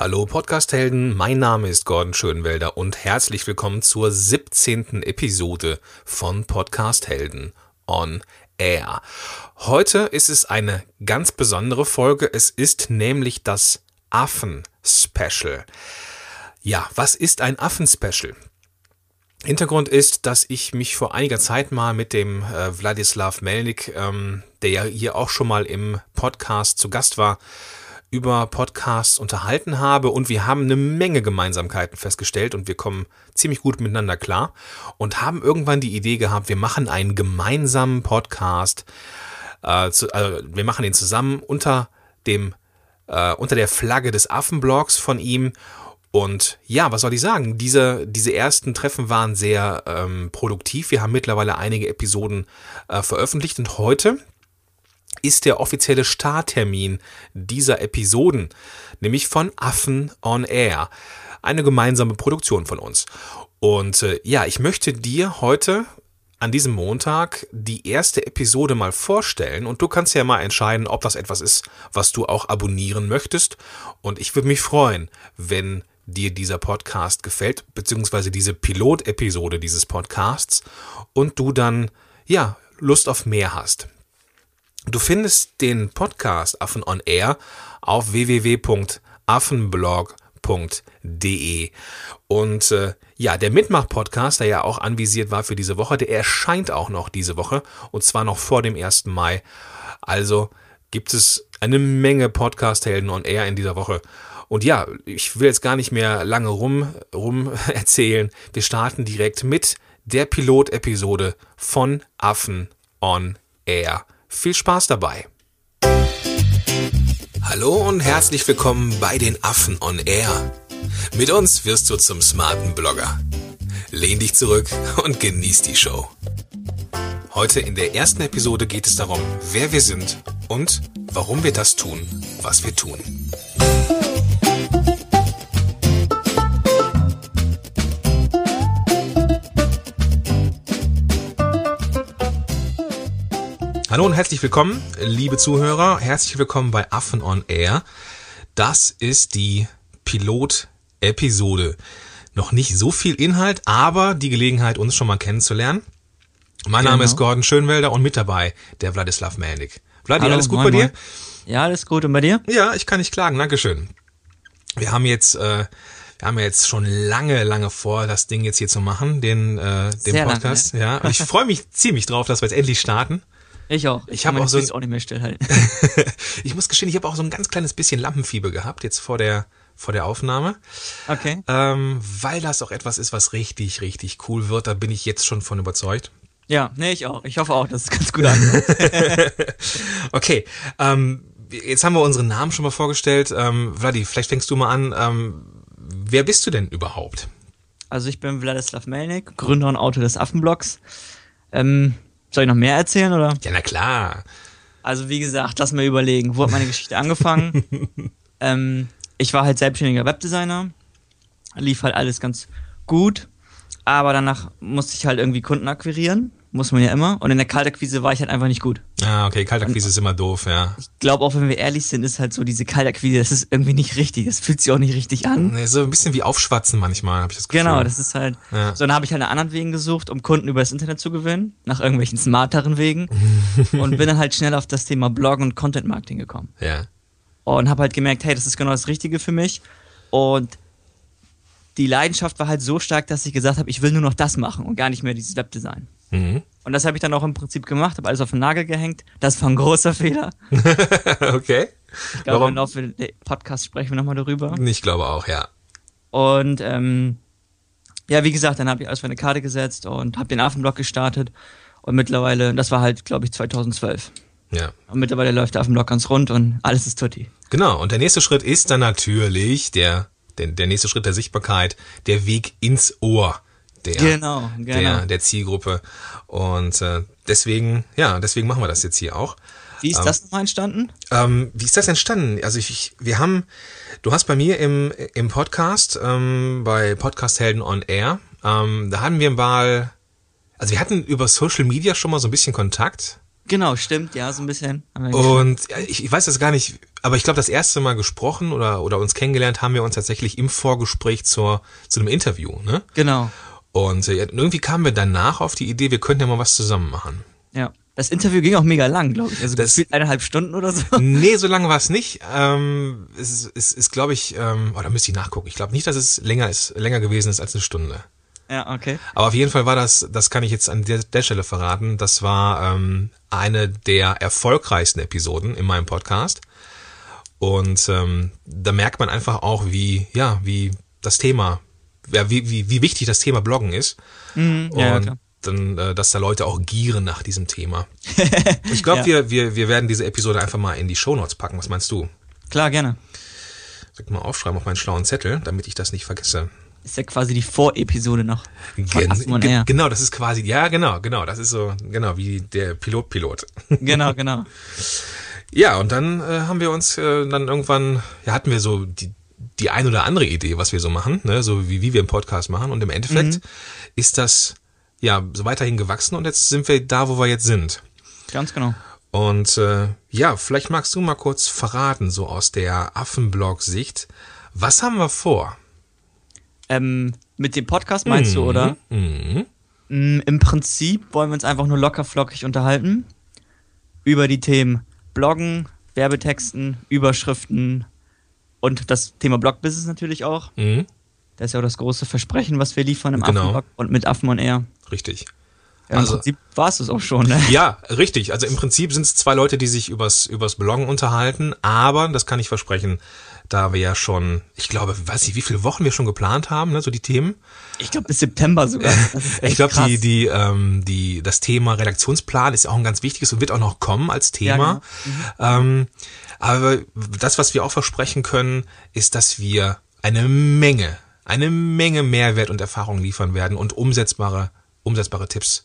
Hallo Podcasthelden, mein Name ist Gordon Schönwelder und herzlich willkommen zur 17. Episode von Podcasthelden on Air. Heute ist es eine ganz besondere Folge, es ist nämlich das Affen-Special. Ja, was ist ein Affen-Special? Hintergrund ist, dass ich mich vor einiger Zeit mal mit dem äh, Wladislav Melnik, ähm, der ja hier auch schon mal im Podcast zu Gast war, über Podcasts unterhalten habe und wir haben eine Menge Gemeinsamkeiten festgestellt und wir kommen ziemlich gut miteinander klar und haben irgendwann die Idee gehabt, wir machen einen gemeinsamen Podcast, äh, zu, äh, wir machen den zusammen unter dem äh, unter der Flagge des Affenblogs von ihm und ja, was soll ich sagen? Diese, diese ersten Treffen waren sehr ähm, produktiv. Wir haben mittlerweile einige Episoden äh, veröffentlicht und heute ist der offizielle Starttermin dieser Episoden, nämlich von Affen on Air. Eine gemeinsame Produktion von uns. Und äh, ja, ich möchte dir heute an diesem Montag die erste Episode mal vorstellen und du kannst ja mal entscheiden, ob das etwas ist, was du auch abonnieren möchtest. Und ich würde mich freuen, wenn dir dieser Podcast gefällt, beziehungsweise diese Pilot-Episode dieses Podcasts und du dann, ja, Lust auf mehr hast. Du findest den Podcast Affen on Air auf www.affenblog.de. Und äh, ja, der Mitmach-Podcast, der ja auch anvisiert war für diese Woche, der erscheint auch noch diese Woche und zwar noch vor dem 1. Mai. Also gibt es eine Menge Podcast-Helden on Air in dieser Woche. Und ja, ich will jetzt gar nicht mehr lange rum, rum erzählen. Wir starten direkt mit der Pilot-Episode von Affen on Air. Viel Spaß dabei. Hallo und herzlich willkommen bei den Affen on Air. Mit uns wirst du zum smarten Blogger. Lehn dich zurück und genieß die Show. Heute in der ersten Episode geht es darum, wer wir sind und warum wir das tun, was wir tun. Hallo und herzlich willkommen, liebe Zuhörer. Herzlich willkommen bei Affen on Air. Das ist die Pilot-Episode. Noch nicht so viel Inhalt, aber die Gelegenheit, uns schon mal kennenzulernen. Mein genau. Name ist Gordon Schönwelder und mit dabei der Wladislav Melnik. Vladi, Hallo, alles gut moin, bei dir? Moin. Ja, alles gut. Und bei dir? Ja, ich kann nicht klagen. Dankeschön. Wir haben jetzt, äh, wir haben jetzt schon lange, lange vor, das Ding jetzt hier zu machen, den, äh, den Sehr Podcast. Lange, ne? Ja, und ich freue mich ziemlich drauf, dass wir jetzt endlich starten. Ich auch. Ich, ich habe auch so auch nicht mehr stillhalten. ich muss gestehen, ich habe auch so ein ganz kleines bisschen Lampenfieber gehabt jetzt vor der vor der Aufnahme. Okay. Ähm, weil das auch etwas ist, was richtig, richtig cool wird. Da bin ich jetzt schon von überzeugt. Ja, nee, ich auch. Ich hoffe auch, dass es ganz gut ankommt. okay. Ähm, jetzt haben wir unseren Namen schon mal vorgestellt. Ähm, Vladi, vielleicht fängst du mal an. Ähm, wer bist du denn überhaupt? Also ich bin Vladislav Melnik, Gründer und Autor des Affenblogs. Ähm, soll ich noch mehr erzählen oder? Ja, na klar. Also wie gesagt, lass mir überlegen, wo hat meine Geschichte angefangen? ähm, ich war halt selbstständiger Webdesigner, lief halt alles ganz gut, aber danach musste ich halt irgendwie Kunden akquirieren muss man ja immer. Und in der Kaltakquise war ich halt einfach nicht gut. Ah, okay, Kaltakquise ist immer doof, ja. Ich glaube auch, wenn wir ehrlich sind, ist halt so diese Kaltakquise, das ist irgendwie nicht richtig. Das fühlt sich auch nicht richtig an. Nee, so ein bisschen wie Aufschwatzen manchmal, habe ich das Gefühl. Genau, das ist halt. Ja. So, dann habe ich halt einen anderen Wegen gesucht, um Kunden über das Internet zu gewinnen, nach irgendwelchen smarteren Wegen. und bin dann halt schnell auf das Thema Blog und Content Marketing gekommen. Ja. Und habe halt gemerkt, hey, das ist genau das Richtige für mich. Und die Leidenschaft war halt so stark, dass ich gesagt habe, ich will nur noch das machen und gar nicht mehr dieses Webdesign. Mhm. Und das habe ich dann auch im Prinzip gemacht, habe alles auf den Nagel gehängt. Das war ein großer Fehler. okay. Ich glaube, im Laufe des Podcasts sprechen wir nochmal darüber. Ich glaube auch, ja. Und ähm, ja, wie gesagt, dann habe ich alles auf eine Karte gesetzt und habe den Affenblock gestartet. Und mittlerweile, das war halt, glaube ich, 2012. Ja. Und mittlerweile läuft der Affenblock ganz rund und alles ist tutti. Genau. Und der nächste Schritt ist dann natürlich der, der, der nächste Schritt der Sichtbarkeit, der Weg ins Ohr der, genau, genau. der, der Zielgruppe. Und äh, deswegen, ja, deswegen machen wir das jetzt hier auch. Wie ist ähm, das nochmal entstanden? Ähm, wie ist das entstanden? Also ich, ich, wir haben, du hast bei mir im, im Podcast, ähm, bei Podcast Helden on Air, ähm, da hatten wir mal, also wir hatten über Social Media schon mal so ein bisschen Kontakt. Genau, stimmt, ja, so ein bisschen. Und ich, ich weiß das gar nicht, aber ich glaube, das erste Mal gesprochen oder, oder uns kennengelernt haben wir uns tatsächlich im Vorgespräch zur, zu einem Interview, ne? Genau. Und äh, irgendwie kamen wir danach auf die Idee, wir könnten ja mal was zusammen machen. Ja. Das Interview ging auch mega lang, glaube ich. Also Das- eineinhalb Stunden oder so. Nee, so lange war es nicht. Ähm, es ist, es ist glaube ich, ähm, oh, da müsste ich nachgucken. Ich glaube nicht, dass es länger ist, länger gewesen ist als eine Stunde. Ja, okay. Aber auf jeden Fall war das, das kann ich jetzt an der, der Stelle verraten, das war ähm, eine der erfolgreichsten Episoden in meinem Podcast. Und ähm, da merkt man einfach auch, wie, ja, wie das Thema, ja, wie, wie, wie wichtig das Thema Bloggen ist. Mhm, ja, und klar. dann, äh, dass da Leute auch gieren nach diesem Thema. Ich glaube, Ja. wir, wir, wir werden diese Episode einfach mal in die Shownotes packen. Was meinst du? Klar, gerne. Soll ich mal aufschreiben auf meinen schlauen Zettel, damit ich das nicht vergesse. Ist ja quasi die Vorepisode noch. Gen ge- genau, das ist quasi, ja, genau, genau, das ist so, genau, wie der Pilot-Pilot. Genau, genau. ja, und dann äh, haben wir uns äh, dann irgendwann, ja, hatten wir so die, die ein oder andere Idee, was wir so machen, ne, so wie, wie wir einen Podcast machen. Und im Endeffekt Mhm. ist das, ja, so weiterhin gewachsen und jetzt sind wir da, wo wir jetzt sind. Ganz genau. Und äh, ja, vielleicht magst du mal kurz verraten, so aus der Affenblog-Sicht, was haben wir vor? Ähm, mit dem Podcast meinst du, oder? Mhm. Mm, Im Prinzip wollen wir uns einfach nur locker flockig unterhalten. Über die Themen Bloggen, Werbetexten, Überschriften und das Thema Blogbusiness natürlich auch. Mhm. Das ist ja auch das große Versprechen, was wir liefern im Genau. Affenblog und mit Affen on Air. Richtig. Ja, Im Also- Prinzip war es das auch schon, ne? Ja, richtig. Also im Prinzip sind es zwei Leute, die sich übers, übers Bloggen unterhalten, aber, das kann ich versprechen, da wir ja schon, ich glaube, weiß ich, wie viele Wochen wir schon geplant haben, ne, so die Themen. Ich glaube bis September sogar. Ich glaube, die, die, ähm, die, das Thema Redaktionsplan ist auch ein ganz wichtiges und wird auch noch kommen als Thema. Ähm, aber das, was wir auch versprechen können, ist, dass wir eine Menge, eine Menge Mehrwert und Erfahrung liefern werden und umsetzbare, umsetzbare Tipps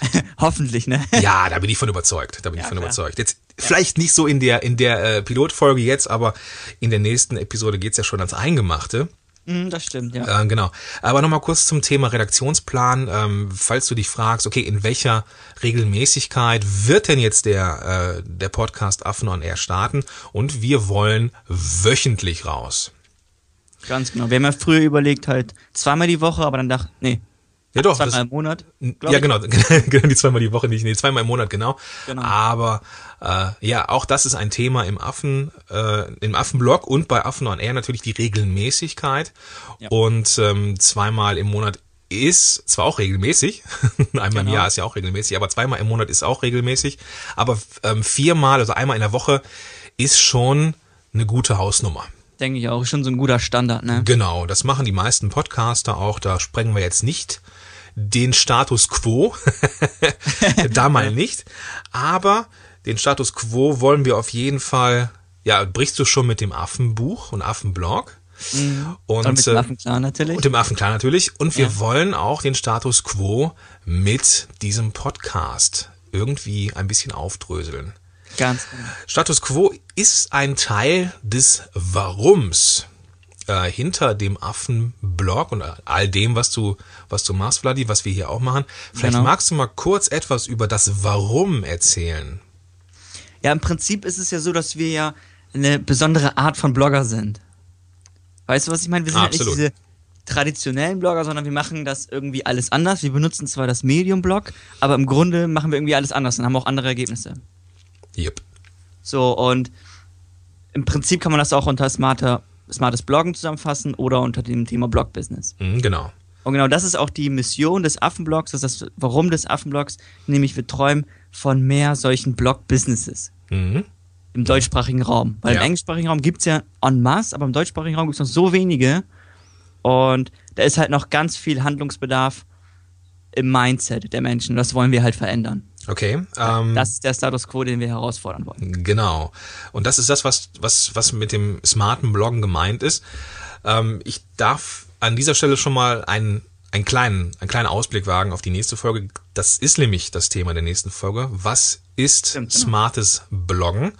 Hoffentlich, ne? ja, da bin ich von überzeugt. Da bin Ja, ich von klar. überzeugt. Jetzt vielleicht nicht so in der in der äh, Pilotfolge jetzt, aber in der nächsten Episode geht's ja schon ans Eingemachte. Mm, das stimmt, ja. Äh, genau. Aber nochmal kurz zum Thema Redaktionsplan. Ähm, falls du dich fragst, okay, in welcher Regelmäßigkeit wird denn jetzt der, äh, der Podcast Affen on Air starten? Und wir wollen wöchentlich raus. Ganz genau. Wir haben ja früher überlegt, halt zweimal die Woche, aber dann dachte, nee, Ja doch, zweimal im Monat. ja ich. genau, genau die zweimal die Woche nicht, nee, zweimal im Monat genau. Genau. Aber äh, ja, auch das ist ein Thema im Affen, äh, im Affenblog und bei Affen on Air natürlich die Regelmäßigkeit. Ja. Und ähm, zweimal im Monat ist zwar auch regelmäßig, einmal im Genau. Jahr ist ja auch regelmäßig, aber zweimal im Monat ist auch regelmäßig. Aber ähm, viermal, also einmal in der Woche, ist schon eine gute Hausnummer. Denke ich auch. Schon so ein guter Standard, ne? Genau, das machen die meisten Podcaster auch. Da sprengen wir jetzt nicht den Status quo. da mal nicht. Aber den Status quo wollen wir auf jeden Fall. Ja, brichst du schon mit dem Affenbuch und Affenblog? Und, Und mit dem äh, Affenklar natürlich. und dem Affen klar natürlich. Und wir Ja. wollen auch den Status quo mit diesem Podcast irgendwie ein bisschen aufdröseln. Ganz genau. Status quo ist ein Teil des Warums äh, hinter dem Affenblog und all dem, was du, was du machst, Vladi, was wir hier auch machen. Vielleicht Genau. magst du mal kurz etwas über das Warum erzählen. Ja, im Prinzip ist es ja so, dass wir ja eine besondere Art von Blogger sind. Weißt du, was ich meine? Wir sind halt nicht Absolut. diese traditionellen Blogger, sondern wir machen das irgendwie alles anders. Wir benutzen zwar das Medium-Blog, aber im Grunde machen wir irgendwie alles anders und haben auch andere Ergebnisse. Yep. So, und im Prinzip kann man das auch unter smarter, smartes Bloggen zusammenfassen oder unter dem Thema Blog-Business. Mhm, genau. Und genau das ist auch die Mission des Affenblogs, das ist das Warum des Affenblogs, nämlich wir träumen von mehr solchen Blog-Businesses Mhm. im deutschsprachigen Raum. Weil Ja. im englischsprachigen Raum gibt es ja en masse, aber im deutschsprachigen Raum gibt es noch so wenige. Und da ist halt noch ganz viel Handlungsbedarf im Mindset der Menschen. Das wollen wir halt verändern. Okay. Ähm, Das ist der Status quo, den wir herausfordern wollen. Genau. Und das ist das, was, was, was mit dem smarten Bloggen gemeint ist. Ähm, ich darf an dieser Stelle schon mal einen, einen, kleinen, einen kleinen Ausblick wagen auf die nächste Folge. Das ist nämlich das Thema der nächsten Folge. Was ist Stimmt, genau. smartes Bloggen?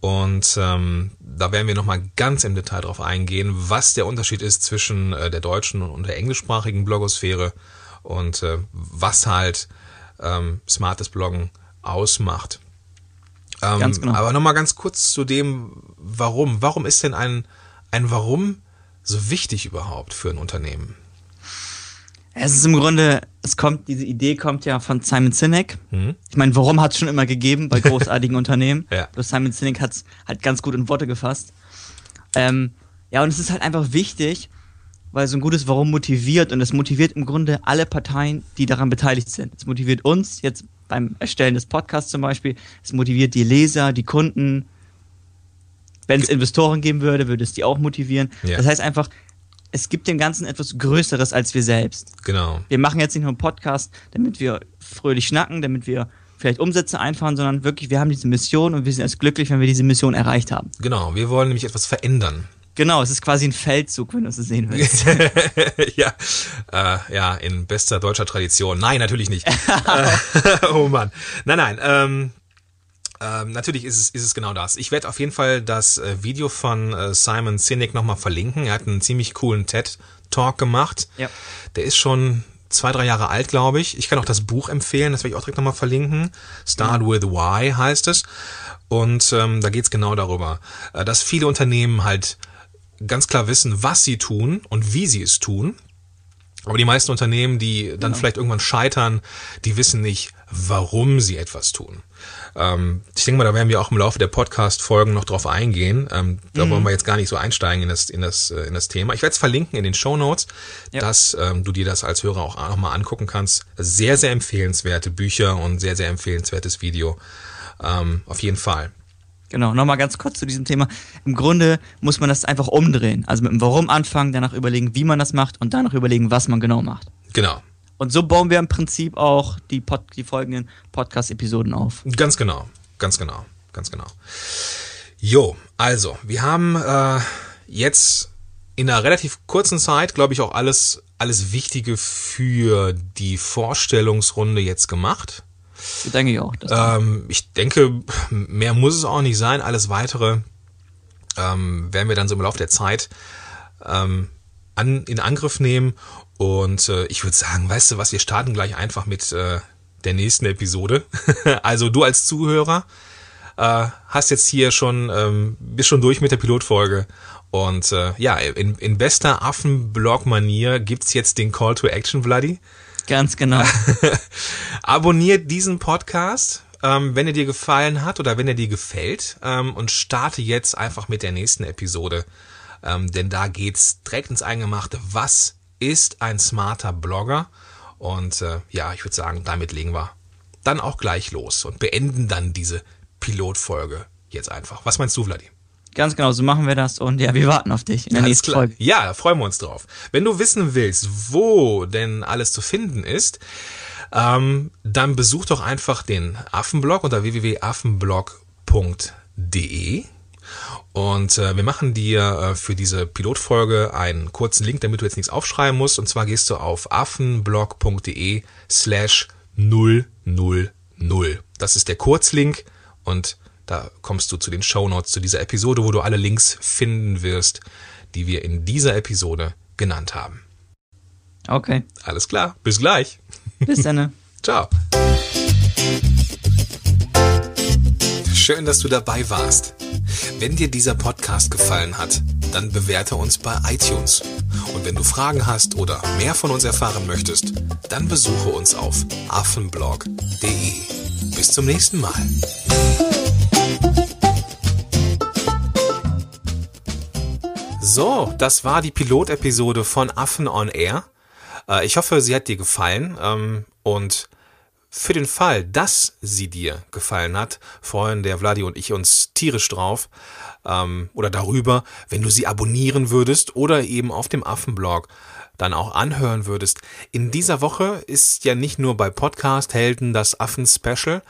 Und ähm, da werden wir nochmal ganz im Detail drauf eingehen, was der Unterschied ist zwischen äh, der deutschen und der englischsprachigen Blogosphäre und äh, was halt ähm, smartes Bloggen ausmacht. Ähm, Ganz genau. Aber nochmal ganz kurz zu dem, warum. Warum ist denn ein, ein Warum so wichtig überhaupt für ein Unternehmen? Es ist im Grunde, es kommt, diese Idee kommt ja von Simon Sinek. Ich meine, warum hat es schon immer gegeben bei großartigen Unternehmen? Ja. Bloß Simon Sinek hat es halt ganz gut in Worte gefasst. Ähm, ja, und es ist halt einfach wichtig, weil so ein gutes Warum motiviert und es motiviert im Grunde alle Parteien, die daran beteiligt sind. Es motiviert uns jetzt beim Erstellen des Podcasts zum Beispiel, es motiviert die Leser, die Kunden. Wenn es Investoren geben würde, würde es die auch motivieren. Ja. Das heißt einfach, es gibt dem Ganzen etwas Größeres als wir selbst. Genau. Wir machen jetzt nicht nur einen Podcast, damit wir fröhlich schnacken, damit wir vielleicht Umsätze einfahren, sondern wirklich, wir haben diese Mission und wir sind erst glücklich, wenn wir diese Mission erreicht haben. Genau. Wir wollen nämlich etwas verändern. Genau, es ist quasi ein Feldzug, wenn du es sehen willst. ja, äh, ja, in bester deutscher Tradition. Nein, natürlich nicht. äh, oh Mann. Nein, nein. Ähm, ähm, natürlich ist es, ist es genau das. Ich werde auf jeden Fall das äh, Video von äh, Simon Sinek nochmal verlinken. Er hat einen ziemlich coolen TED-Talk gemacht. Ja. Der ist schon zwei, drei Jahre alt, glaube ich. Ich kann auch das Buch empfehlen, das werde ich auch direkt nochmal verlinken. Start with Why heißt es. Und ähm, da geht's genau darüber, äh, dass viele Unternehmen halt ganz klar wissen, was sie tun und wie sie es tun. Aber die meisten Unternehmen, die dann vielleicht irgendwann scheitern, die wissen nicht, warum sie etwas tun. Ähm, ich denke mal, da werden wir auch im Laufe der Podcast-Folgen noch drauf eingehen. Ähm, da wollen wir jetzt gar nicht so einsteigen in das, in das, äh, in das Thema. Ich werde es verlinken in den Show Notes, Ja. dass ähm, du dir das als Hörer auch nochmal angucken kannst. Sehr, sehr empfehlenswerte Bücher und sehr, sehr empfehlenswertes Video. Ähm, auf jeden Fall. Genau, nochmal ganz kurz zu diesem Thema. Im Grunde muss man das einfach umdrehen. Also mit dem Warum anfangen, danach überlegen, wie man das macht und danach überlegen, was man genau macht. Genau. Und so bauen wir im Prinzip auch die, Pod die folgenden Podcast-Episoden auf. Ganz genau, ganz genau, ganz genau. Jo, also, wir haben äh, jetzt in einer relativ kurzen Zeit, glaube ich, auch alles, alles Wichtige für die Vorstellungsrunde jetzt gemacht. So denke ich auch. Ähm, ich denke, mehr muss es auch nicht sein. Alles weitere ähm, werden wir dann so im Laufe der Zeit ähm, an, in Angriff nehmen. Und äh, ich würde sagen, weißt du was, wir starten gleich einfach mit äh, der nächsten Episode. also du als Zuhörer äh, hast jetzt hier schon, ähm, bist schon durch mit der Pilotfolge. Und äh, ja, in, in bester Affenblog-Manier gibt's jetzt den Call to Action, Bloody. Ganz genau. Abonniert diesen Podcast, ähm, wenn er dir gefallen hat oder wenn er dir gefällt ähm, und starte jetzt einfach mit der nächsten Episode. Ähm, denn da geht's direkt ins Eingemachte. Was ist ein smarter Blogger? Und äh, ja, ich würde sagen, damit legen wir dann auch gleich los und beenden dann diese Pilotfolge jetzt einfach. Was meinst du, Vladi? Ganz genau, so machen wir das. Und ja, wir warten auf dich in der nächsten klar. Folge. Ja, da freuen wir uns drauf. Wenn du wissen willst, wo denn alles zu finden ist, ähm, dann besuch doch einfach den Affenblog unter www.affenblog.de. Und äh, wir machen dir äh, für diese Pilotfolge einen kurzen Link, damit du jetzt nichts aufschreiben musst. Und zwar gehst du auf affenblog.de slash 000. Das ist der Kurzlink und da kommst du zu den Shownotes zu dieser Episode, wo du alle Links finden wirst, die wir in dieser Episode genannt haben. Okay, Alles klar, bis gleich. bis dann. Ciao. Schön, dass du dabei warst. Wenn dir dieser Podcast gefallen hat, dann bewerte uns bei iTunes. Und wenn du Fragen hast oder mehr von uns erfahren möchtest, dann besuche uns auf affenblog.de. Bis zum nächsten Mal. So, das war die Pilotepisode von Affen on Air. Äh, Ich hoffe, sie hat dir gefallen. ähm, Und für den Fall, dass sie dir gefallen hat, freuen der Vladi und ich uns tierisch drauf ähm, oder darüber, wenn du sie abonnieren würdest oder eben auf dem Affenblog dann auch anhören würdest. In dieser Woche ist ja nicht nur bei Podcast Helden das Affen-Special,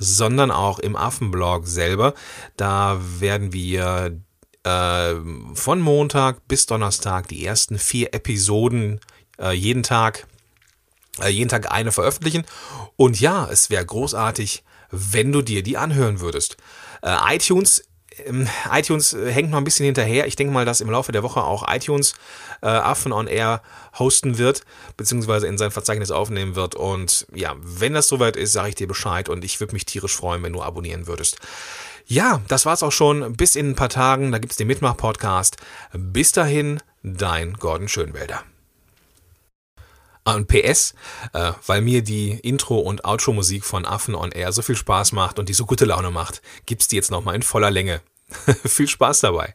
sondern auch im Affenblog selber. Da werden wir äh, von Montag bis Donnerstag die ersten vier Episoden äh, jeden Tag äh, jeden Tag eine veröffentlichen. Und ja, es wäre großartig, wenn du dir die anhören würdest. Äh, iTunes ähm, iTunes äh, hängt noch ein bisschen hinterher. Ich denke mal, dass im Laufe der Woche auch iTunes äh, Affen on Air hosten wird, beziehungsweise in sein Verzeichnis aufnehmen wird. Und ja, wenn das soweit ist, sage ich dir Bescheid und ich würde mich tierisch freuen, wenn du abonnieren würdest. Ja, das war's auch schon. Bis in ein paar Tagen, da gibt's den Mitmach-Podcast. Bis dahin, dein Gordon Schönwälder. Ah, und PS, äh, weil mir die Intro- und Outro-Musik von Affen on Air so viel Spaß macht und die so gute Laune macht, gibt's die jetzt nochmal in voller Länge. viel Spaß dabei.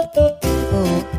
うん